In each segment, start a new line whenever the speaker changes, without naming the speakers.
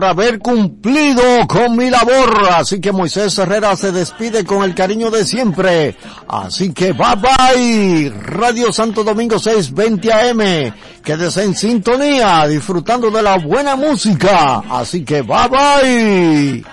por
haber cumplido con mi labor. Así que Moisés Herrera se despide con el cariño de siempre. Así que bye bye. Radio Santo Domingo 620 AM. Quédese en sintonía disfrutando de la buena música. Así que bye bye.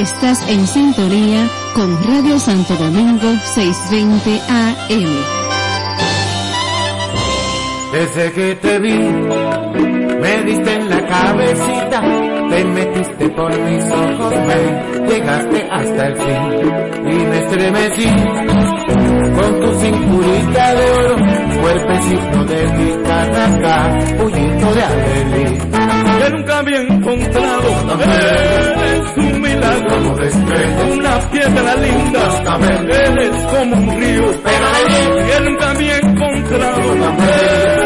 Estás en sintonía con Radio Santo Domingo 620 AM.
Desde que te vi, me diste en la cabecita, te metiste por mis ojos, me llegaste hasta el fin y me estremecí con tu cinturita de oro, cuerpecito de guitarra, puñito de alegría
que nunca había encontrado. Eres un milagro, una piedra linda, eres como un río, que nunca había encontrado.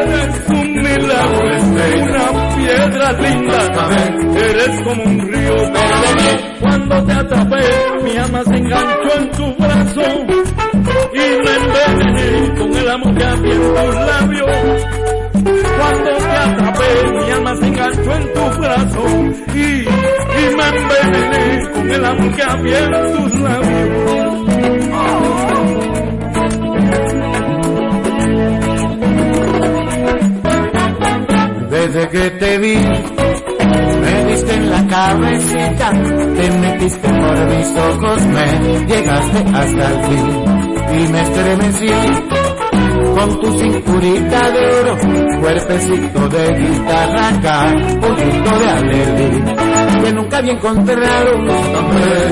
Eres un milagro, una piedra linda, eres como un río. Cuando te atrapé, mi alma se enganchó en tu brazo y me envenené con el amor que había tus labios cuando te atrapé, mi alma se enganchó en tu brazo y, me envenené con el amor que había tus labios.
Desde que te vi, me diste en la cabecita, te metiste por mis ojos, me llegaste hasta el fin y me estremecí con tu cinturita de oro, cuerpecito de guitarra acá, poquito de alegría, que nunca había encontrado.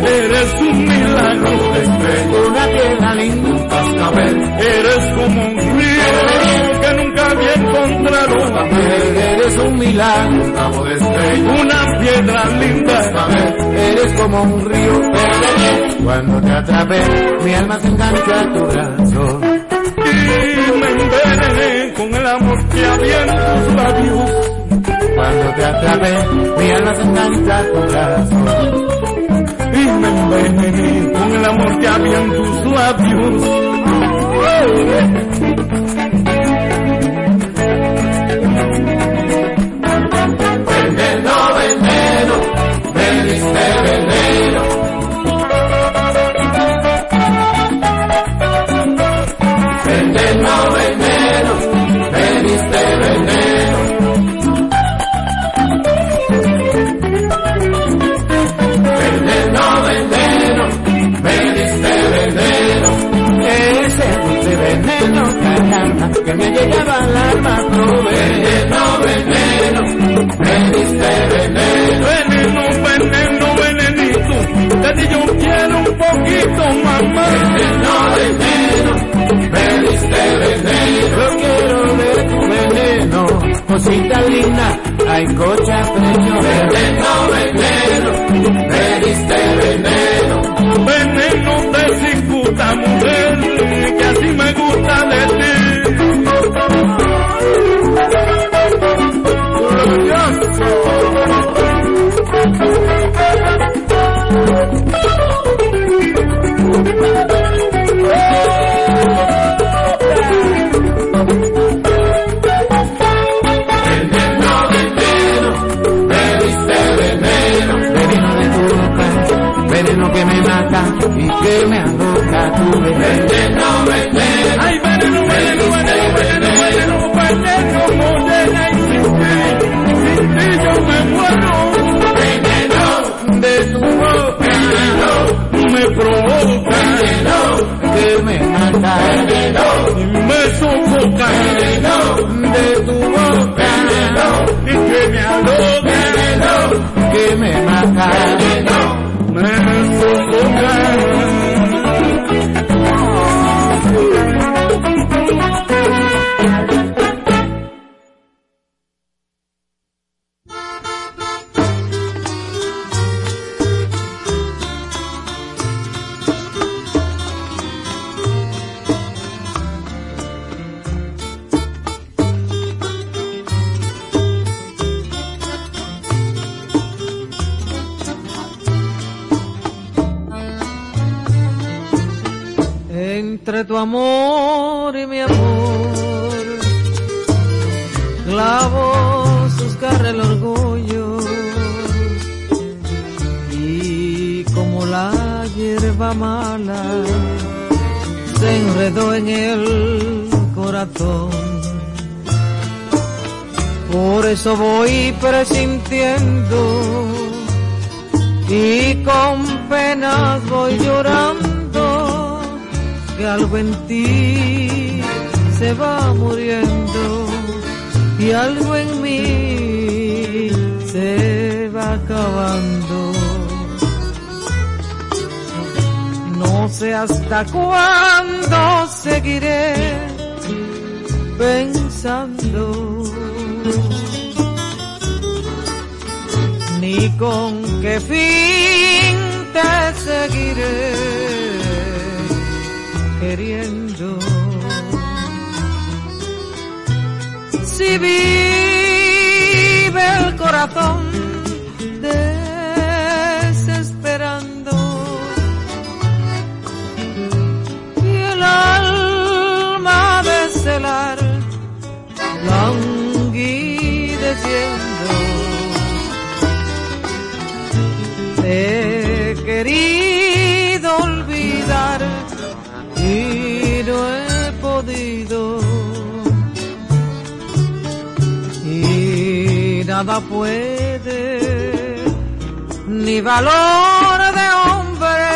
Eres un milagro,
una piedra linda, cascabel,
eres como un había encontrado.
Eres un milagro,
una piedra linda,
eres como un río, cuando te atrapé, mi alma se engancha a tu brazo
y me envenené con el amor que había en tus labios.
Cuando te atrapé, mi alma se engancha a tu brazo.
Y me envenené con el amor que había en tus labios.
Que me llegaba al alma tu veneno, veneno, me diste veneno.
Veneno, veneno, venenito, te di yo quiero un poquito, mamá.
Veneno, veneno, me diste veneno. Yo quiero ver tu veneno, cosita linda, hay cocha preño. Veneno, veneno, me diste veneno.
Veneno de mujer, que así me gusta de ti.
Y que me aloca tu veneno.
Ay, veneno, veneno, veneno, veneno, veneno, veneno, y sin ti, sin ti yo me muero.
Veneno de tu boca,
veneno me provoca,
veneno que me mata,
veneno y me sofoca,
veneno de tu boca,
veneno y que me aloca,
veneno que me mata, veneno
Y nada puede, ni valor de hombre,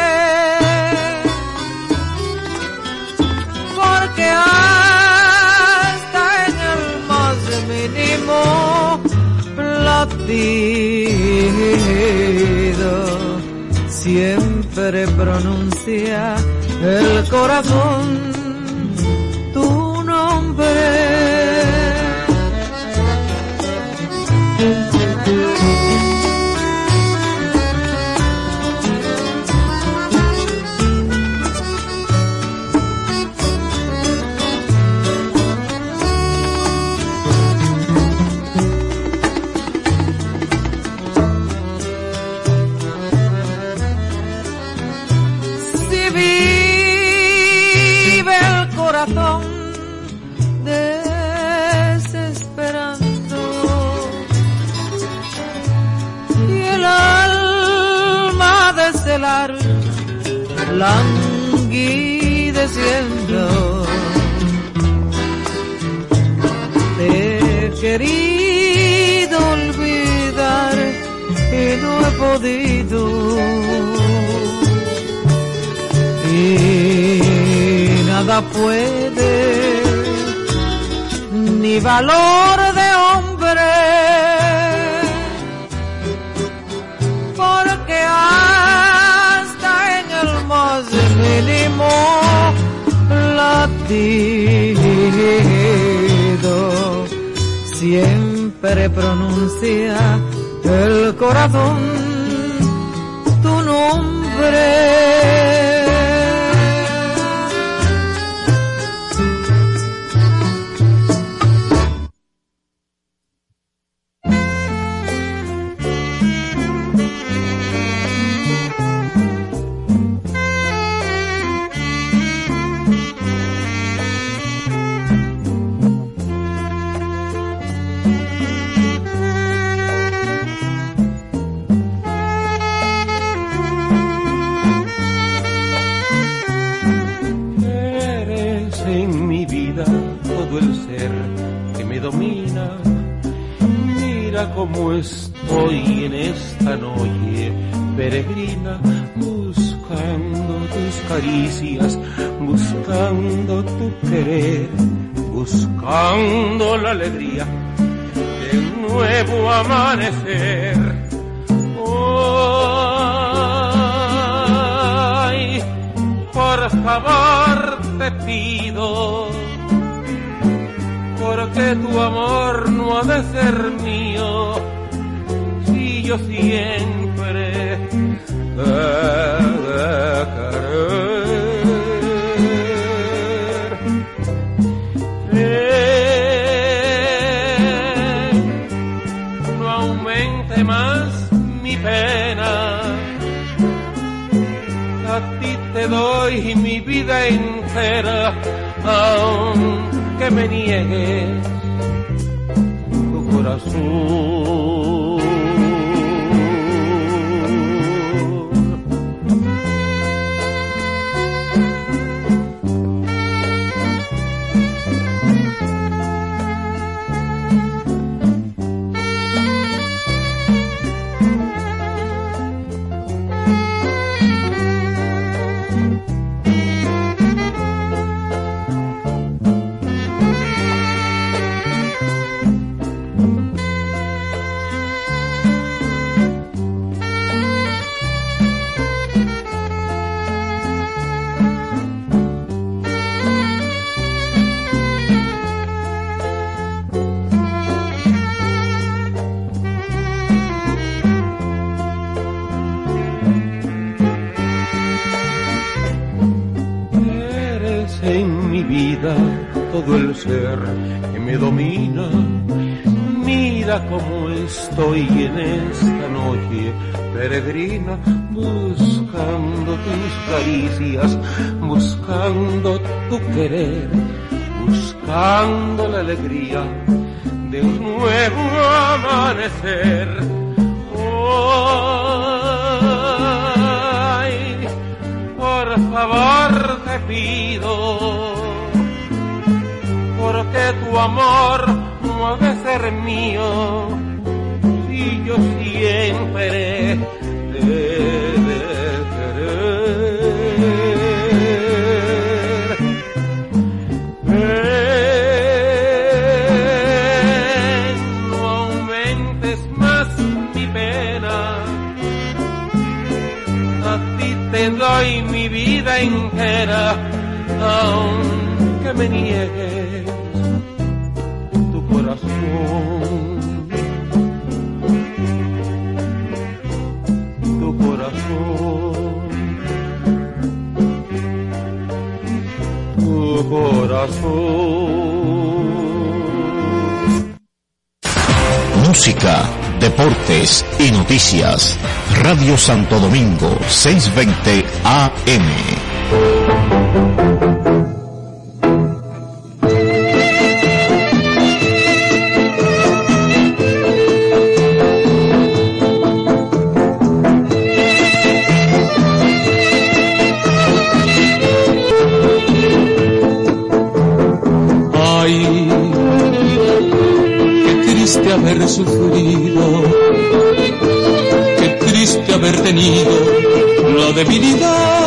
porque hasta en el más mínimo platido siempre pronuncia el corazón Amen. puede, ni valor de hombre, porque hasta en el más mínimo latido siempre pronuncia el corazón tu nombre.
Cómo estoy en esta noche peregrina, buscando tus caricias, buscando tu querer, buscando la alegría de un nuevo amanecer. Ay, por favor te pido, porque tu amor de ser mío, si yo siempre te querer. Ven, no aumentes más mi pena, a ti te doy mi vida entera, aunque me niegues corazón.
Música, deportes y noticias. Radio Santo Domingo 620 AM.
Triste haber sufrido, qué triste haber tenido la debilidad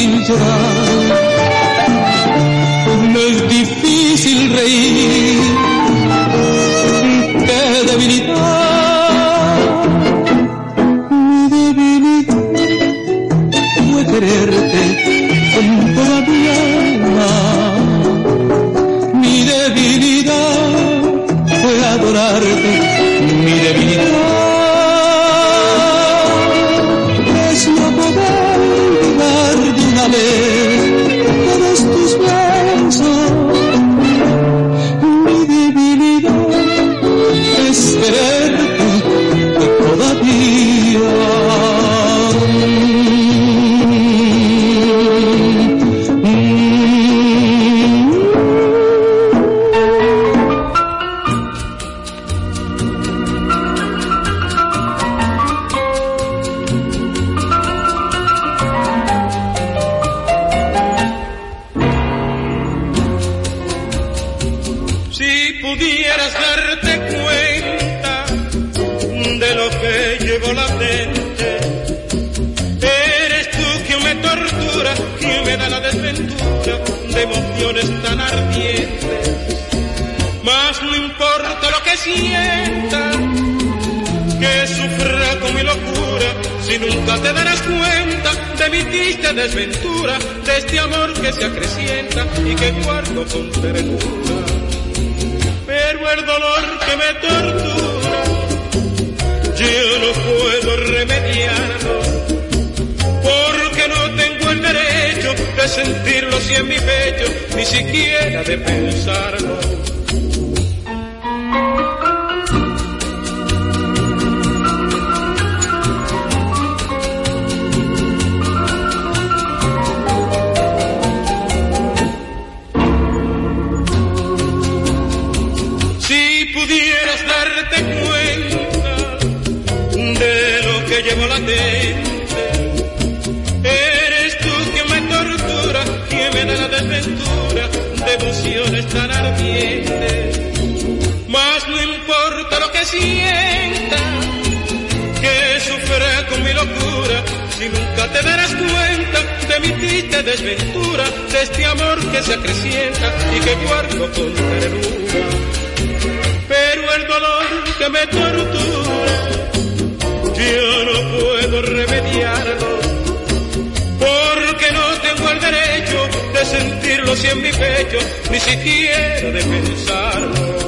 difícil llorar, me es difícil reír, mi
triste desventura, de este amor que se acrecienta y que guardo con ternura pero el dolor que me tortura, yo no puedo remediarlo, porque no tengo el derecho de sentirlo si en mi pecho, ni siquiera de pensarlo.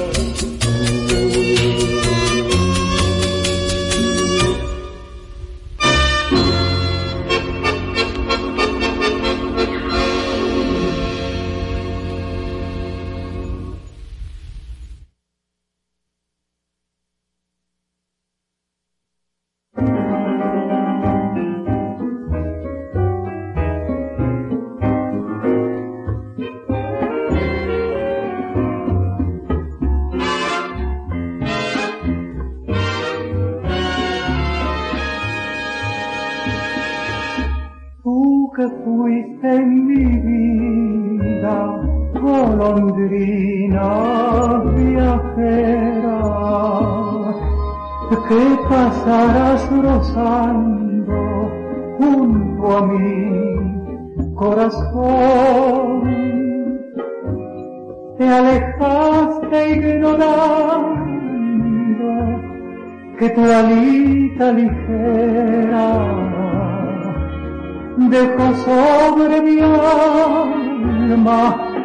Sobre mi alma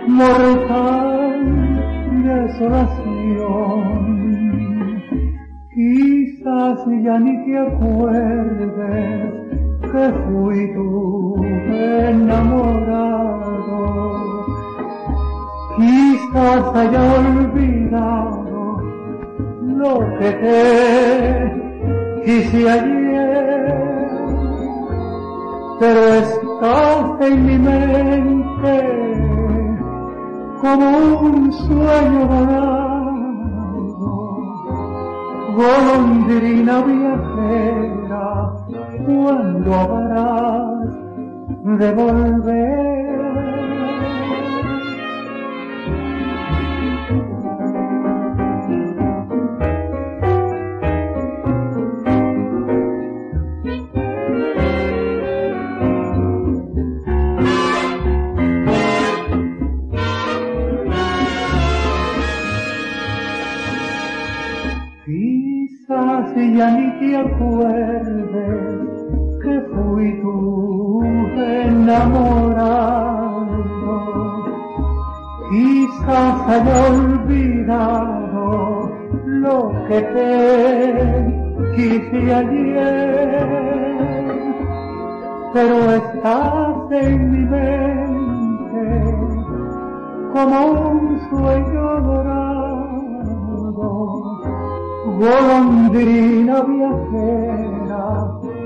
mortal desolación. Quizás ya ni te acuerdes que fui tu enamorado. Quizás haya olvidado lo que te quise ayer pero estás en mi mente como un sueño dorado, golondrina viajera, cuando habrás de volver. Ya ni te acuerdes que fui tu enamorado. Quizás haya olvidado lo que te quise ayer, pero estás en mi mente como un sueño dorado golondrina viajera,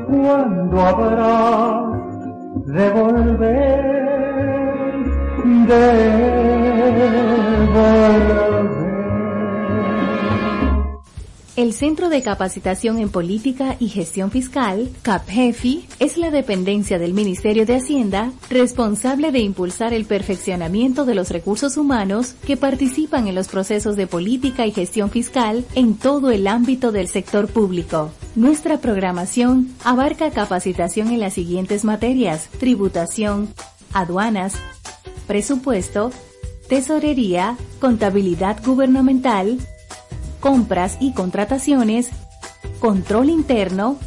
cuando habrás de volver, de volver.
El Centro de Capacitación en Política y Gestión Fiscal, CAPGEFI, es la dependencia del Ministerio de Hacienda responsable de impulsar el perfeccionamiento de los recursos humanos que participan en los procesos de política y gestión fiscal en todo el ámbito del sector público. Nuestra programación abarca capacitación en las siguientes materias, tributación, aduanas, presupuesto, tesorería, contabilidad gubernamental, compras y contrataciones, control interno,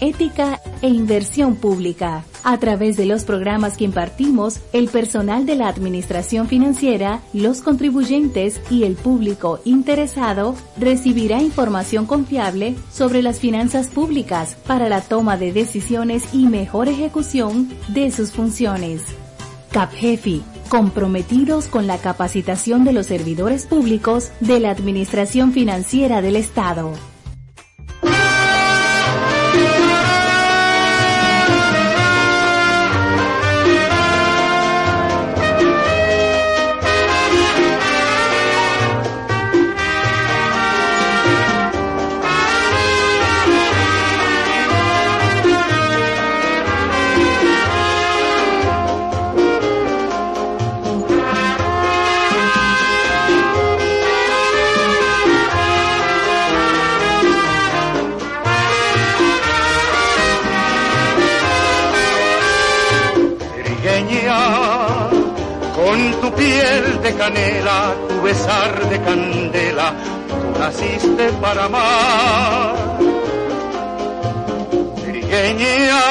ética e inversión pública. A través de los programas que impartimos, el personal de la Administración Financiera, los contribuyentes y el público interesado recibirá información confiable sobre las finanzas públicas para la toma de decisiones y mejor ejecución de sus funciones. CAPJEFI, comprometidos con la capacitación de los servidores públicos de la Administración Financiera del Estado.
Piel de canela, tu besar de candela, tú naciste para amar. Trigueña,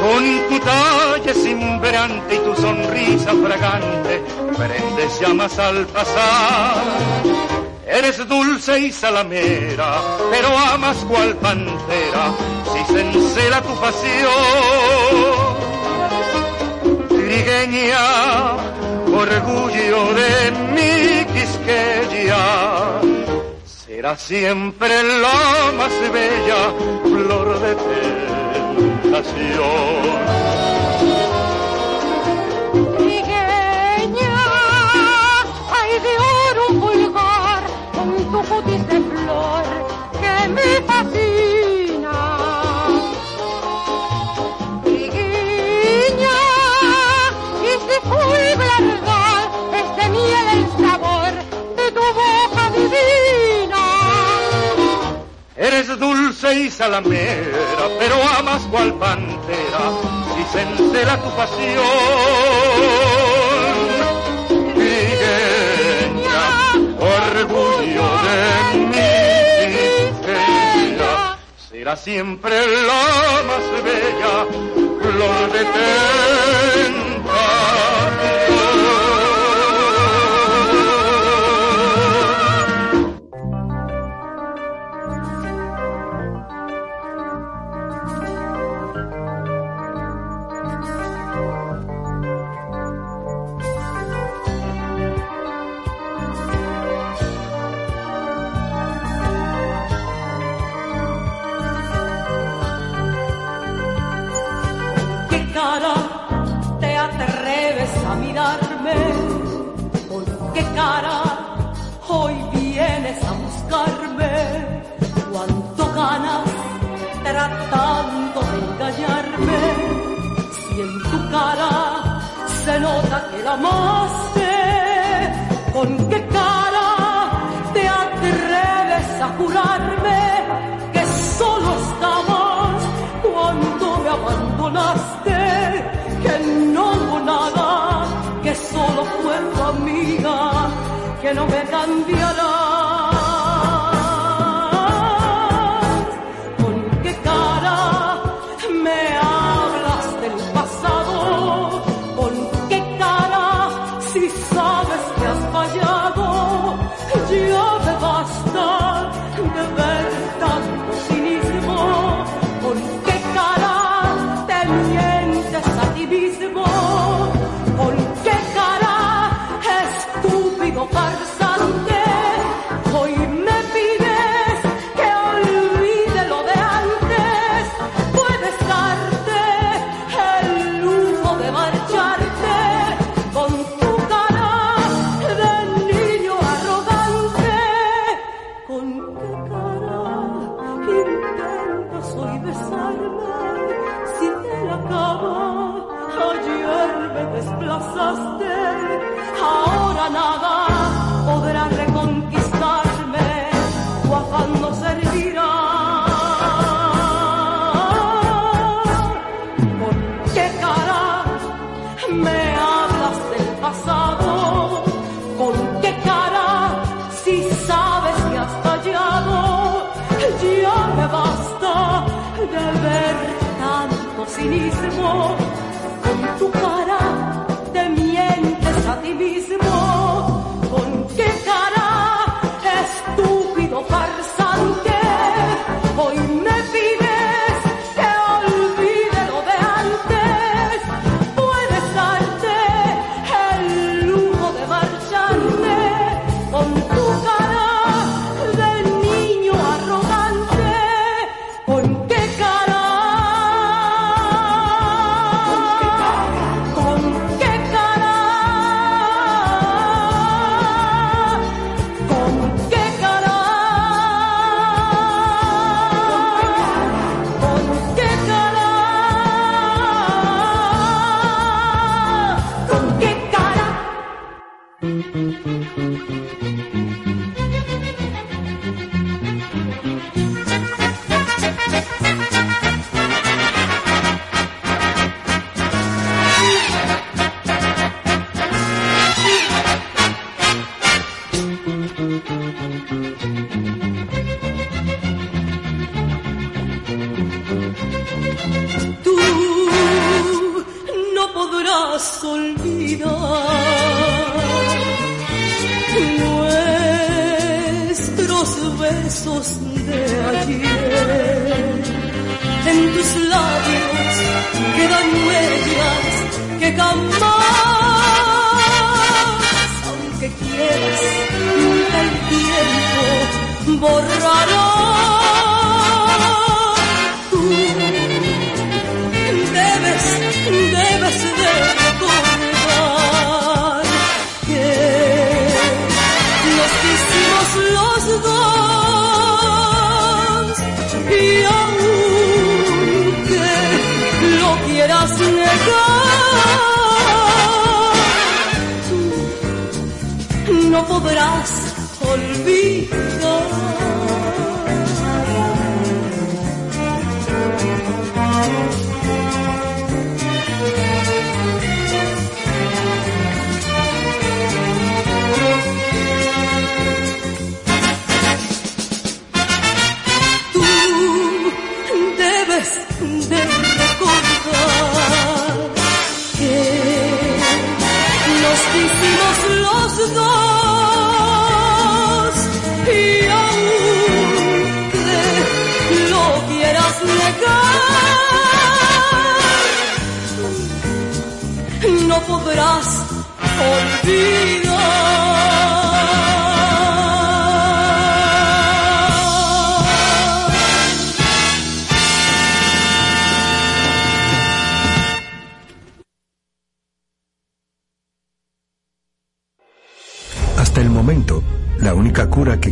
con tu talle cimbrante y tu sonrisa fragante, prendes llamas al pasar. Eres dulce y salamera, pero amas cual pantera, si se encela tu pasión. Trigueña, orgullo de mi Quisqueya, será siempre la más bella flor de tentación.
Trigueña, hay de oro un pulgar con tu cutis de
Eres dulce y salamera, pero amas cual pantera, y se encela tu pasión. Trigueña, orgullo de mi Quisqueya, será siempre la más bella flor de.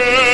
Amen.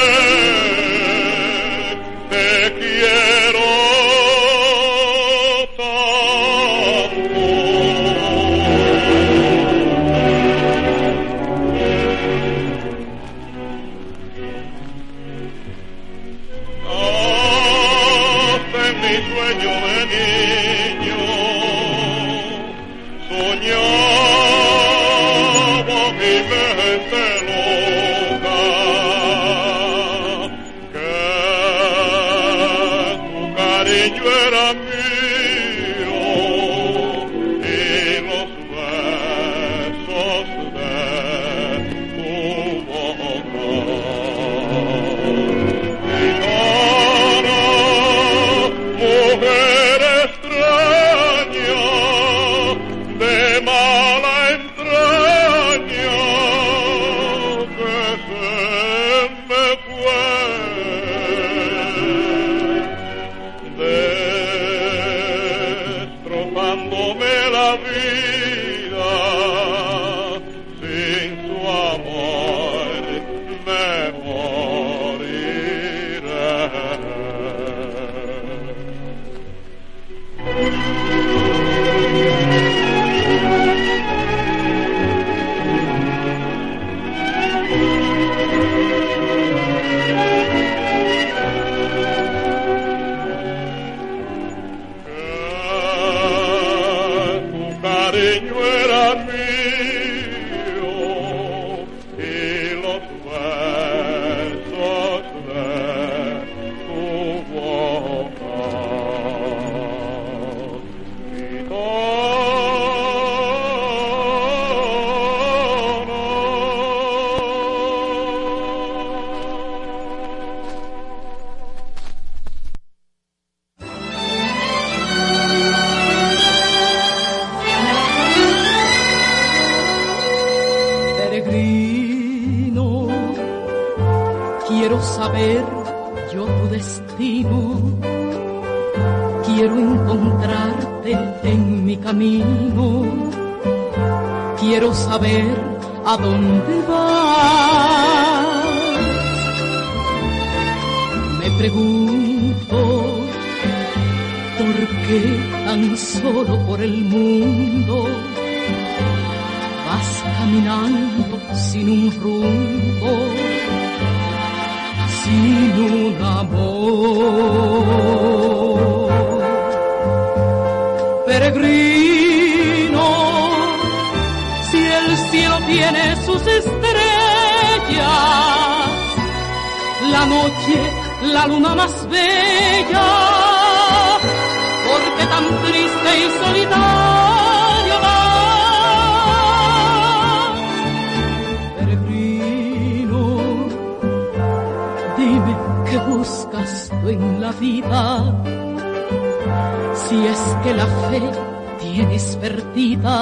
Pregunto por qué tan solo por el mundo vas caminando sin un rumbo, sin un amor. Peregrino, si el cielo tiene sus estrellas, la noche, la luna más bella, porque tan triste y solitario vas? Peregrino, dime qué buscas tú en la vida, si es que la fe tienes perdida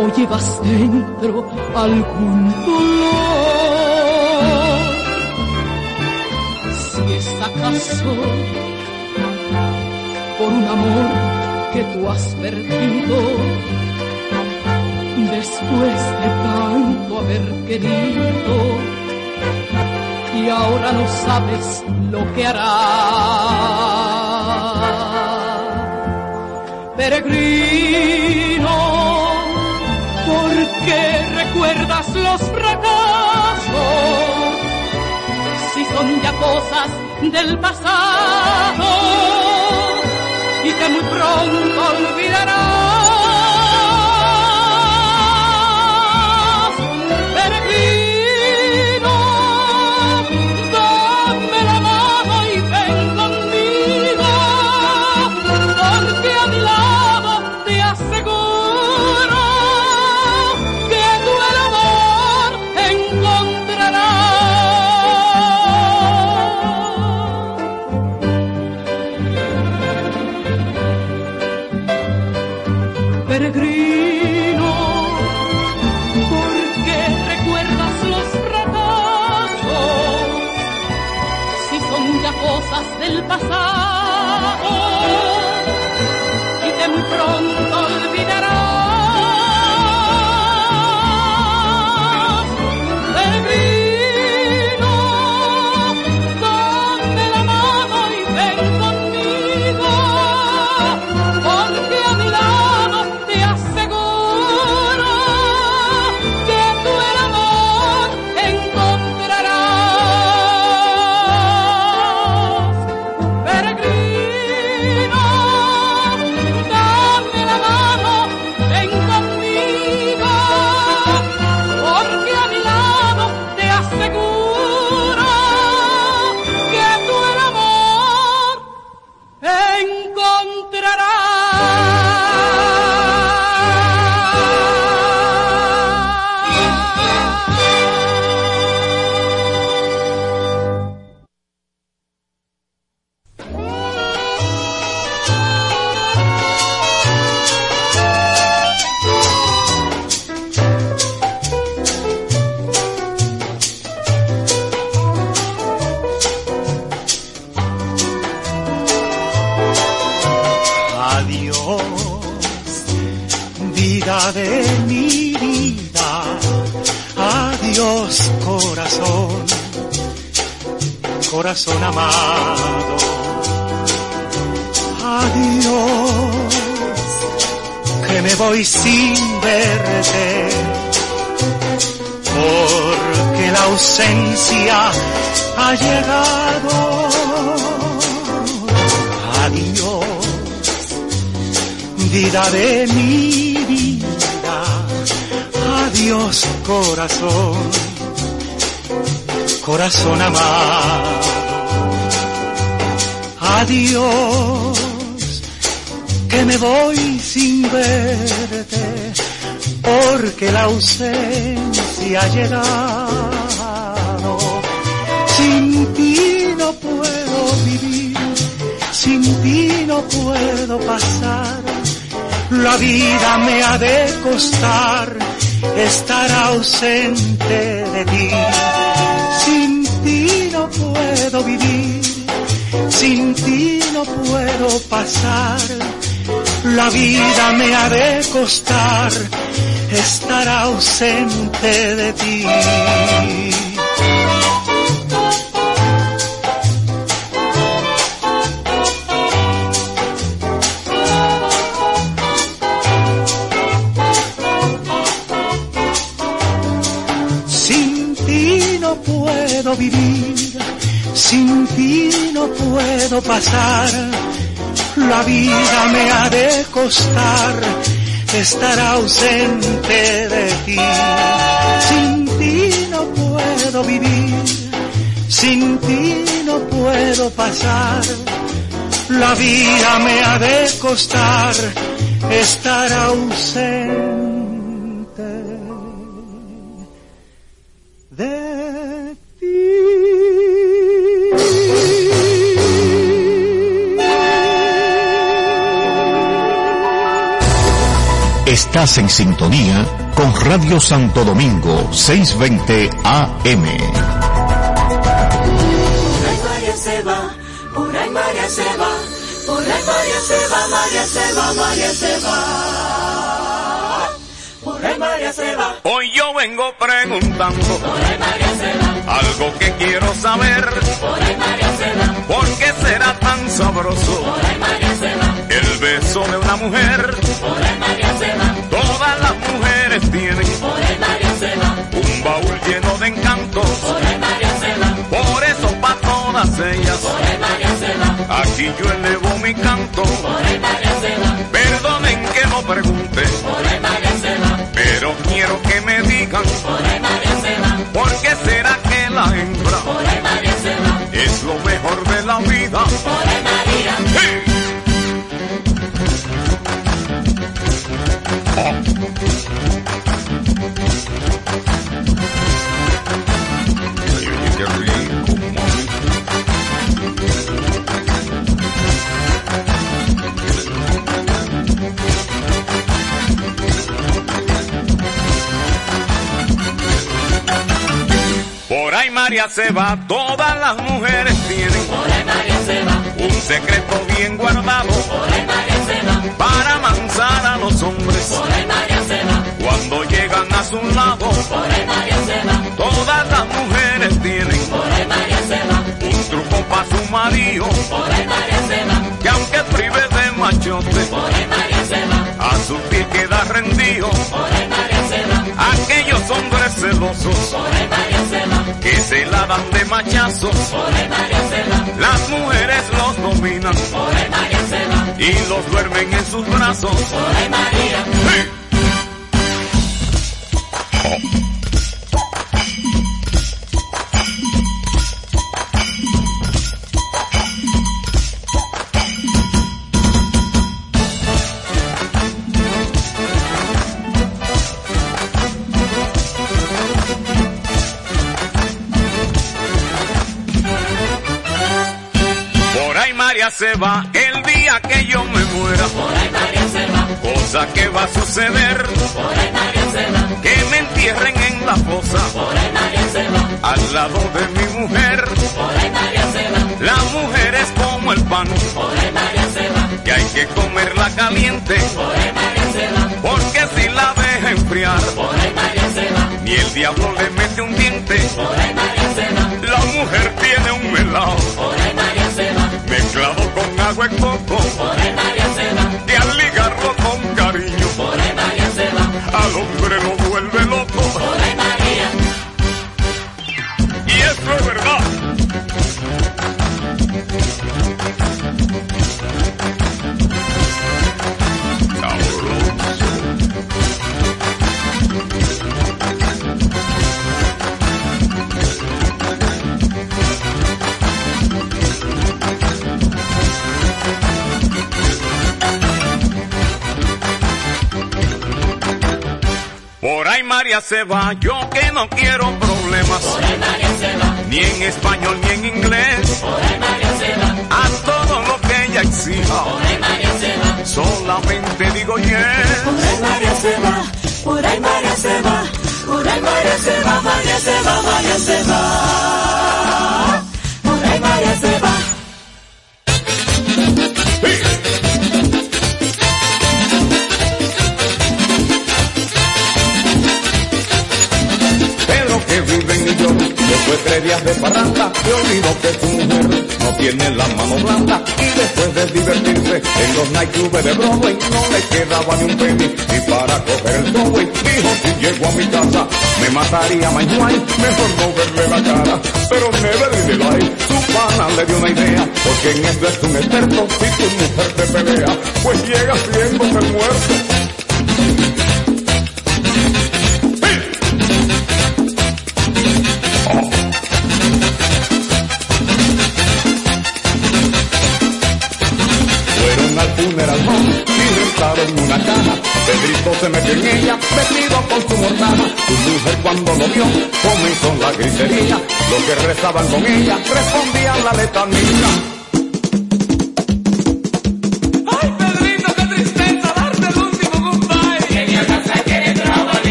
o llevas dentro algún dolor. Por un amor que tú has perdido, después de tanto haber querido, y ahora no sabes lo que hará. Peregrino, ¿por qué recuerdas los fracasos? Son ya cosas del pasado y que muy pronto olvidarás. Cosas
vida de mi vida. Adiós corazón, corazón amado. Adiós, que me voy sin verte, porque la ausencia ha llegado. Sin ti no puedo vivir, sin ti no puedo pasar la vida me ha de costar estar ausente de ti. Sin ti no puedo vivir, sin ti no puedo pasar. La vida me ha de costar estar ausente de ti. No puedo pasar. La vida me ha de costar estar ausente de ti. Sin ti no puedo vivir, sin ti no puedo pasar. La vida me ha de costar estar ausente.
Estás en sintonía con Radio Santo Domingo 620 AM.
Por ahí María se va, por ahí María se va, por ahí María se va, María se va, María se va. Por ahí María se va.
Hoy yo vengo preguntando
Por ahí María se va,
algo que quiero saber.
por ahí María se va,
¿Por qué será tan sabroso
por ahí María se va,
el beso de una mujer?
por ahí María se va,
mujeres tienen
por ahí María se va,
un baúl lleno de encantos.
por ahí María se va,
Por eso para todas ellas.
Por ahí María se va,
aquí yo elevo mi canto.
por ahí María se va,
Perdonen que no pregunte,
por ahí María se va,
pero quiero que me digan.
Por ahí María se va,
por qué será que la hembra
por ahí María se va,
es lo mejor de la vida.
por ahí María
se va, todas las mujeres tienen
Por ahí María se va,
un secreto bien guardado.
Por ahí María se va,
para amansar a los hombres.
Por ahí María se va,
cuando llegan a su lado.
por ahí María se va,
Todas las mujeres tienen
por ahí María se va,
un truco para su marido.
Por ahí María se va,
que aunque prive de machote
por ahí María se va,
a su pie queda rendido.
por ahí María
celosos
por ahí María se va,
que se la dan de machazos,
por ahí María se va,
las mujeres los dominan
por ahí María se va,
y los duermen en sus brazos.
por ahí María.
¡Sí! se va el día que yo me muera.
Por ahí patria se va.
Cosa que va a suceder.
Por ahí patria se va.
Que me entierren en la fosa.
Por ahí patria se va.
Al lado de mi mujer.
Por ahí patria se va.
La mujer es como el pan.
Por ahí patria se va.
Que hay que comerla caliente.
Por ahí patria se va.
Porque si la
deja enfriar.
Por ahí patria se va.
Ni el diablo le mete un diente.
Por ahí patria se va.
La mujer tiene un melao.
Por ahí patria se va mezclado con agua en coco. Por el María
Cena. Y al ligarlo Por ahí María se va, yo que no quiero problemas.
Por ahí María se va.
Ni en español ni en inglés.
Por ahí María se va.
A todo lo que ella exija.
Por ahí María se va.
Solamente digo
Por
yes.
ahí María se va. Por ahí María se va. Por ahí María se va. María se va. María se va.
Después de tres días de parranda, se olvidó que su mujer no tiene la mano blanda. Y después de divertirse en los nightclubs de Broadway, no le quedaba ni un penny y para coger el subway. Dijo, si llego a mi casa, me mataría my wife, mejor no verle la cara. Pero never in the life, su pana le dio una idea, porque en esto es un experto, si tu mujer te pelea, pues llega haciéndose el muerto. Se metió en ella, vestido con su mortaja. Su mujer cuando lo vio, comenzó la gritería. Los que rezaban con ella respondían la letanía.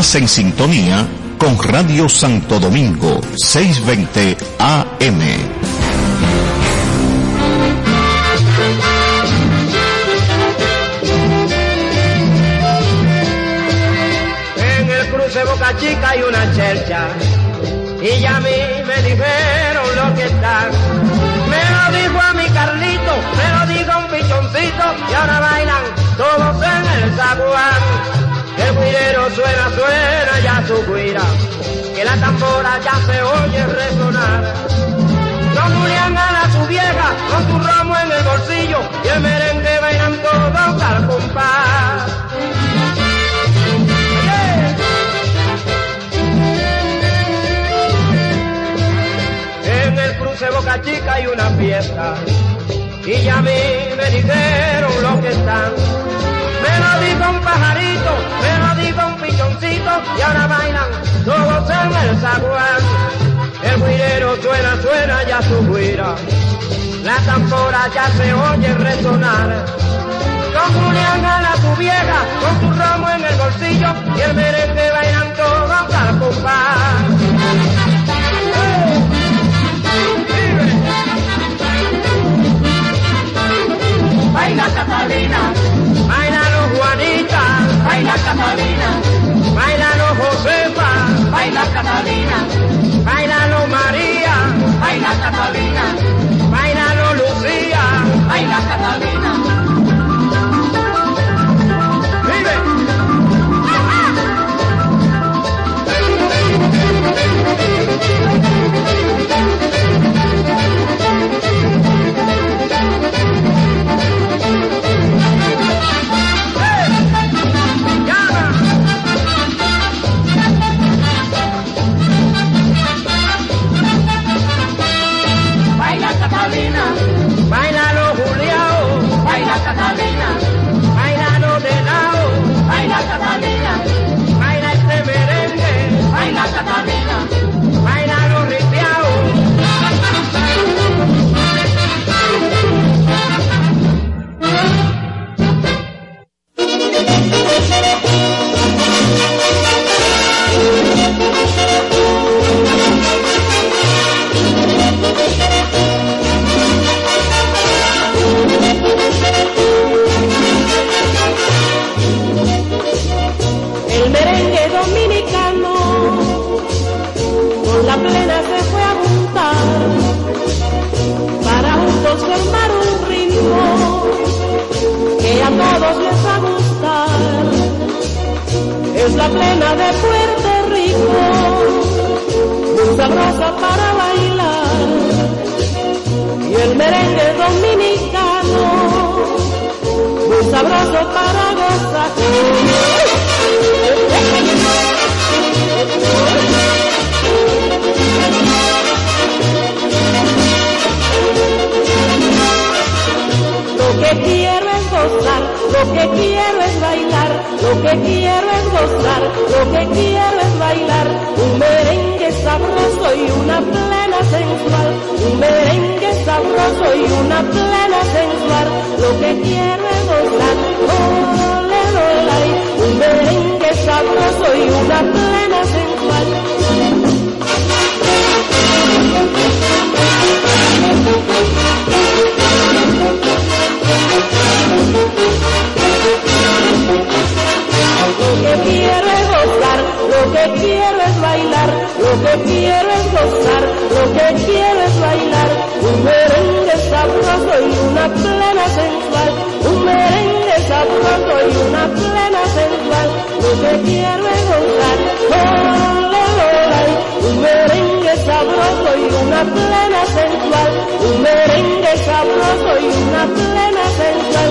Estás en sintonía con Radio Santo Domingo 620 AM.
En el cruce
Boca Chica y una chercha. Y ya a mí me dijeron lo que están. Me lo dijo a mi Carlito, me lo dijo un pichoncito y ahora bailan todos en el zaguán. Suena, suena ya su guira, que la tambora ya se oye resonar. Don Julián gana su vieja con su ramo en el bolsillo y el merengue bailan todos al compás. En el cruce Boca Chica hay una fiesta y ya a mí me dijeron lo que están. Dijo un pajarito, me lo dijo un pichoncito y ahora bailan todos en el zaguán. El guirero suena, suena ya su guira, la tambora ya se oye resonar. Con Julián gana su vieja, con su ramo en el bolsillo y el merengue bailan todos al compás.
Baila Catalina, Baila Catalina,
bailalo Josefa,
baila Catalina,
bailalo María,
baila Catalina,
bailalo Lucía,
baila Catalina.
vive.
La plena de Puerto Rico, sabrosa para bailar. Y el merengue dominicano, muy sabroso para gozar. Lo que quiero es gozar, lo que quiero es bailar, lo que quiero es gozar, lo que quiero es bailar. Un merengue sabroso y una plena sensual, un merengue sabroso y una plena sensual. Lo que quiero es gozar, ole, ole, un merengue sabroso y una plena sensual. Lo que quiero es gozar, lo que quiero es bailar, lo que quiero es gozar, lo que quiero es bailar. Un merengue sabroso y una plena sensual, un merengue sabroso y una plena sensual. Lo que quiero es gozar, ole, ole, ay. un merengue sabroso y una plena sensual, un merengue sabroso y una plena sensual.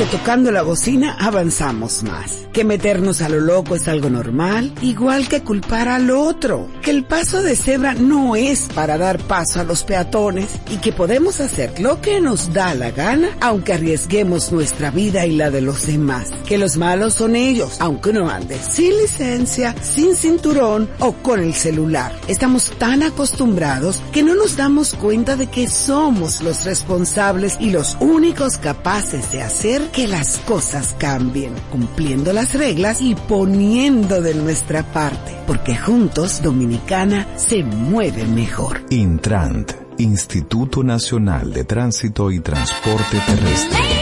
que tocando la bocina avanzamos más. Que meternos a lo loco es algo normal, igual que culpar al otro. Que el paso de cebra no es para dar paso a los peatones y que podemos hacer lo que nos da la gana, aunque arriesguemos nuestra vida y la de los demás. Que los malos son ellos, aunque uno ande sin licencia, sin cinturón o con el celular. Estamos tan acostumbrados que no nos damos cuenta de que somos los responsables y los únicos capaces de hacer que las cosas cambien, cumpliendo las reglas y poniendo de nuestra parte, porque juntos Dominicana se mueve mejor.
Intrant, Instituto Nacional de Tránsito y Transporte Terrestre.